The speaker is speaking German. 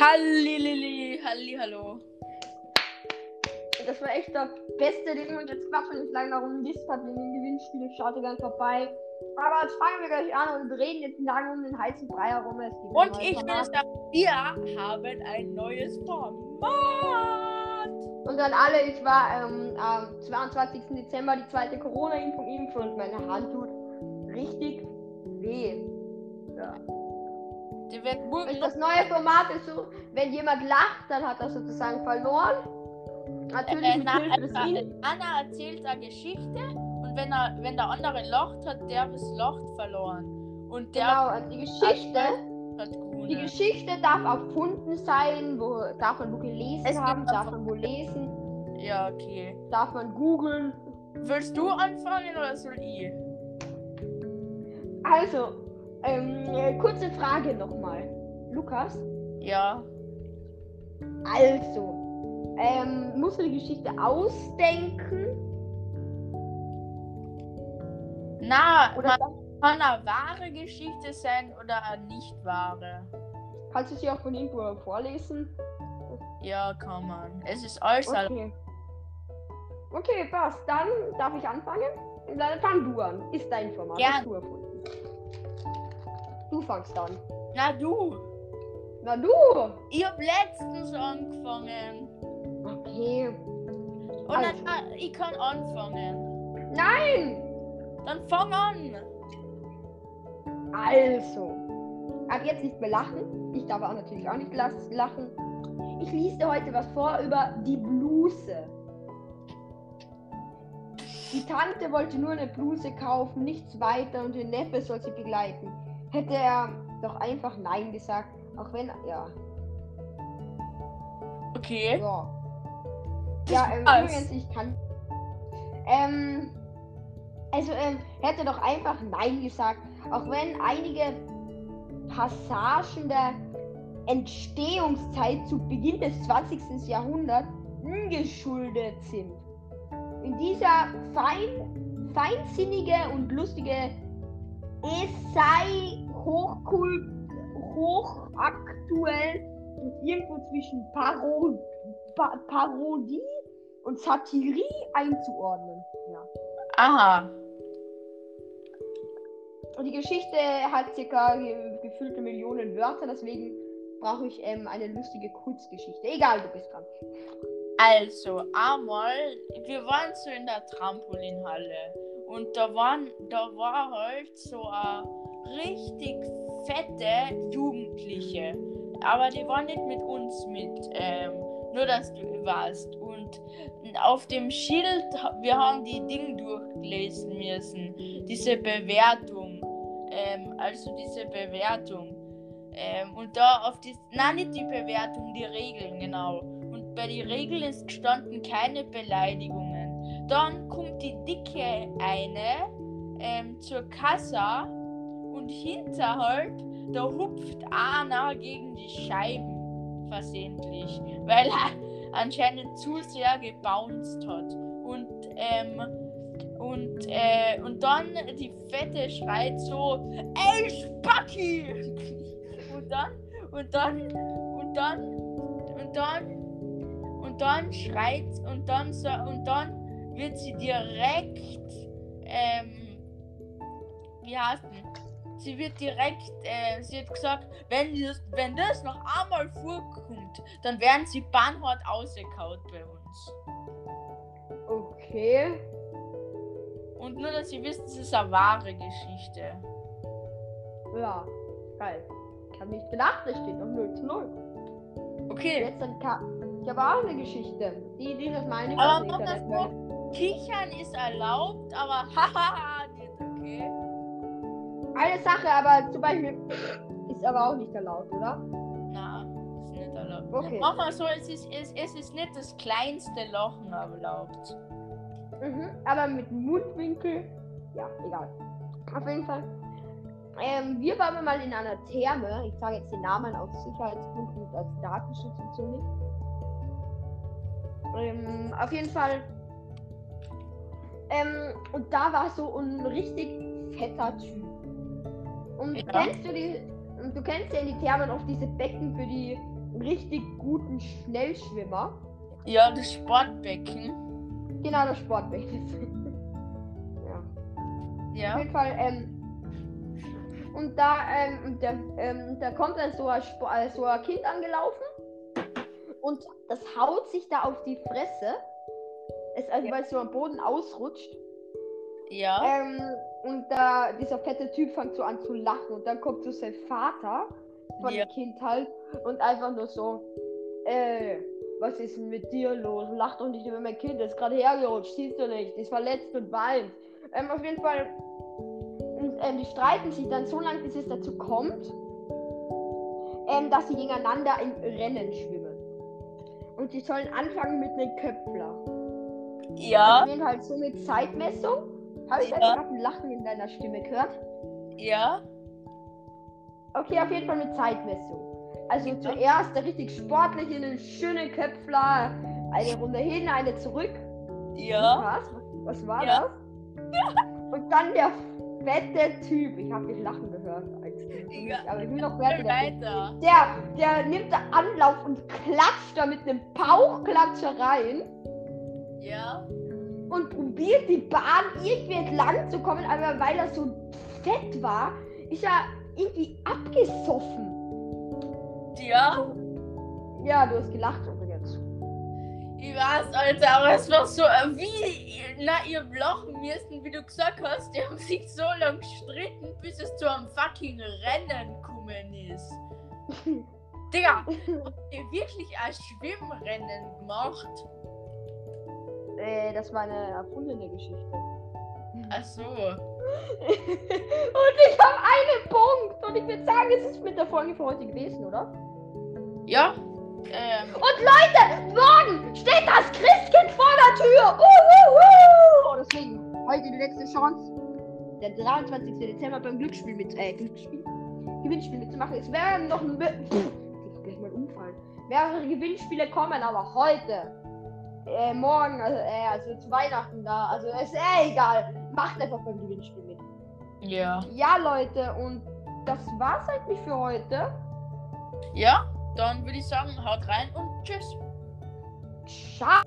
Hallilili, Halli, hallo. Das war echt der beste, den wir jetzt quatschen nicht lange darum gedisst hat wegen dem Gewinnspiel. Schaut ihr ganz vorbei. Aber jetzt fangen wir gleich an und reden jetzt lange um den heißen Brei herum. Und ich will sagen, wir haben ein neues Format. Und an alle, ich war ähm, am 22. Dezember die zweite Corona-Impfung und meine Hand tut richtig weh. Ja. Die wird Und das neue Format ist so, wenn jemand lacht, dann hat er sozusagen verloren. Natürlich äh, na, In Anna erzählt eine Geschichte und wenn, er, wenn der andere lacht, hat der das Lacht verloren. Und der Genau, die Geschichte, die. Geschichte darf erfunden sein, wo, darf man wo gelesen Es haben, darf man wo lesen, Ja, okay. darf man googeln. Willst du anfangen oder soll ich? Also, ähm, äh, kurze Frage nochmal. Lukas, Ja. also, ähm, musst du die Geschichte ausdenken? Na, Oder kann eine wahre Geschichte sein oder eine nicht wahre. kannst du sie auch von irgendwo vorlesen? Ja, kann man. Es ist alles. Okay. Okay, passt. Dann darf ich anfangen? Dann fang du an. Ist dein Format. Gern. Du fangst an. Na du, Na du! ich hab letztens angefangen. Okay. Und Also. dann, ich kann anfangen. Nein! Dann fang an. Also. Ab jetzt nicht mehr lachen. Ich darf auch natürlich auch nicht lachen. Ich lese dir heute was vor über die Bluse. Die Tante wollte nur eine Bluse kaufen, nichts weiter und der Neffe soll sie begleiten. Hätte er doch einfach Nein gesagt, auch wenn, ja, Okay. ja. Ja, ähm, übrigens, ich kann. Ähm, also, ähm, er hätte doch einfach Nein gesagt, auch wenn einige Passagen der Entstehungszeit zu Beginn des 20. Jahrhunderts ungeschuldet sind. In dieser fein, feinsinnige und lustige Essay hochkult, hochaktuell und irgendwo zwischen Paro pa Parodie und Satirie einzuordnen. Ja. Aha. Und die Geschichte hat circa ge gefüllte Millionen Wörter, deswegen brauche ich ähm, eine lustige Kurzgeschichte. Egal, du bist dran. Also, einmal, wir waren so in der Trampolinhalle und da waren, da war halt so eine richtig fette Jugendliche. Aber die waren nicht mit uns mit. Ähm, nur dass du weißt. Und auf dem Schild, wir haben die Dinge durchlesen müssen. Diese Bewertung. Ähm, also diese Bewertung. Ähm, und da auf die. Nein, nicht die Bewertung, die Regeln, genau. Und bei den Regeln ist gestanden keine Beleidigungen. Dann kommt die dicke eine ähm, zur Kasse und hinterhalb, da hupft einer gegen die Scheiben versehentlich, weil er anscheinend zu sehr gebounced hat. Und, ähm, und, äh, und dann die Fette schreit so, ey Spacki! Und dann, und dann, und dann, und dann, und dann schreit, und dann, und dann wird sie direkt, ähm, wie heißt denn? Sie wird direkt, äh, sie hat gesagt, wenn das, wenn das noch einmal vorkommt, dann werden sie bannhart ausgekaut bei uns. Okay. Und nur, dass Sie wissen, es ist eine wahre Geschichte. Ja, geil. Ich habe nicht gedacht, es steht noch 0 zu 0. Okay, Jetzt dann Ich habe auch eine Geschichte. Die, die das meine ich aber das Kichern ist erlaubt, aber hahaha, nicht okay. Eine Sache, aber zum Beispiel ist aber auch nicht erlaubt, oder? Na, ist nicht erlaubt. Okay. Mach mal so, es ist, es, es ist nicht das kleinste Lachen erlaubt. Mhm, aber mit Mundwinkel. Ja, egal. Auf jeden Fall. Ähm, wir waren mal in einer Therme. Ich sage jetzt den Namen aus Sicherheitsgründen und als Datenschutz und so nicht. Ähm, auf jeden Fall. Ähm, und da war so ein richtig fetter Typ. Und Ja. kennst du die. Du kennst ja in die Thermen oft diese Becken für die richtig guten Schnellschwimmer. Ja, das Sportbecken. Genau, das Sportbecken. ja. Auf Ja. jeden Fall, ähm, und da, ähm, der, ähm, da kommt dann so ein, äh, so ein Kind angelaufen und das haut sich da auf die Fresse. Es, also, weil es so am Boden ausrutscht. Ja. Ähm, und da dieser fette Typ fängt so an zu lachen und dann kommt so sein Vater von Ja. dem Kind halt und einfach nur so, äh, was ist denn mit dir los? Lach doch nicht über mein Kind, das ist gerade hergerutscht, siehst du nicht, ist verletzt und weint. Ähm, auf jeden Fall, und, ähm, die streiten sich dann so lange, bis es dazu kommt, ähm, dass sie gegeneinander im Rennen schwimmen. Und sie sollen anfangen mit einem Köpfler. Ja. Jeden Fall so mit Zeitmessung. Habe ich Ja. gerade ein Lachen in deiner Stimme gehört? Ja. Okay, auf jeden Fall mit Zeitmessung. Also Ja. zuerst der richtig sportliche, einen schönen Köpfler, eine Runde hin, eine zurück. Ja. Was? Was war Ja. das? Und dann der fette Typ. Ich habe dich lachen gehört. Ja. Aber ich will noch fertig. Weiter. Der, der nimmt da Anlauf und klatscht da mit einem Bauchklatscher rein. Ja. und probiert die Bahn irgendwie entlang zu kommen, aber weil er so fett war, ist er irgendwie abgesoffen. Ja. Ja, du hast gelacht übrigens. Ich weiß, Alter, aber es war so, äh, wie, na, ihr lachen müssen, wie du gesagt hast, die haben sich so lange gestritten, bis es zu einem fucking Rennen gekommen ist. Digga, habt ihr wirklich ein Schwimmrennen gemacht? Äh, das war eine erfundene Geschichte. Ach so. und ich habe einen Punkt. Und ich würde sagen, es ist mit der Folge für heute gewesen, oder? Ja. Ähm, Und Leute, morgen steht das Christkind vor der Tür. Uh, uh, uh. Und deswegen, heute die letzte Chance, der 23. Dezember beim Glücksspiel mit, äh, Glücksspiel? Gewinnspiel mitzumachen. Es werden noch ein, Pff, ich gleich mal umfallen. Mehrere Gewinnspiele kommen, aber heute, äh, morgen, also, äh, also zu Weihnachten da, also ist eh egal. Macht einfach beim Gewinnspiel mit. ja. Ja, Leute, und das war's eigentlich für heute. Ja, dann würde ich sagen, haut rein und tschüss. Ciao.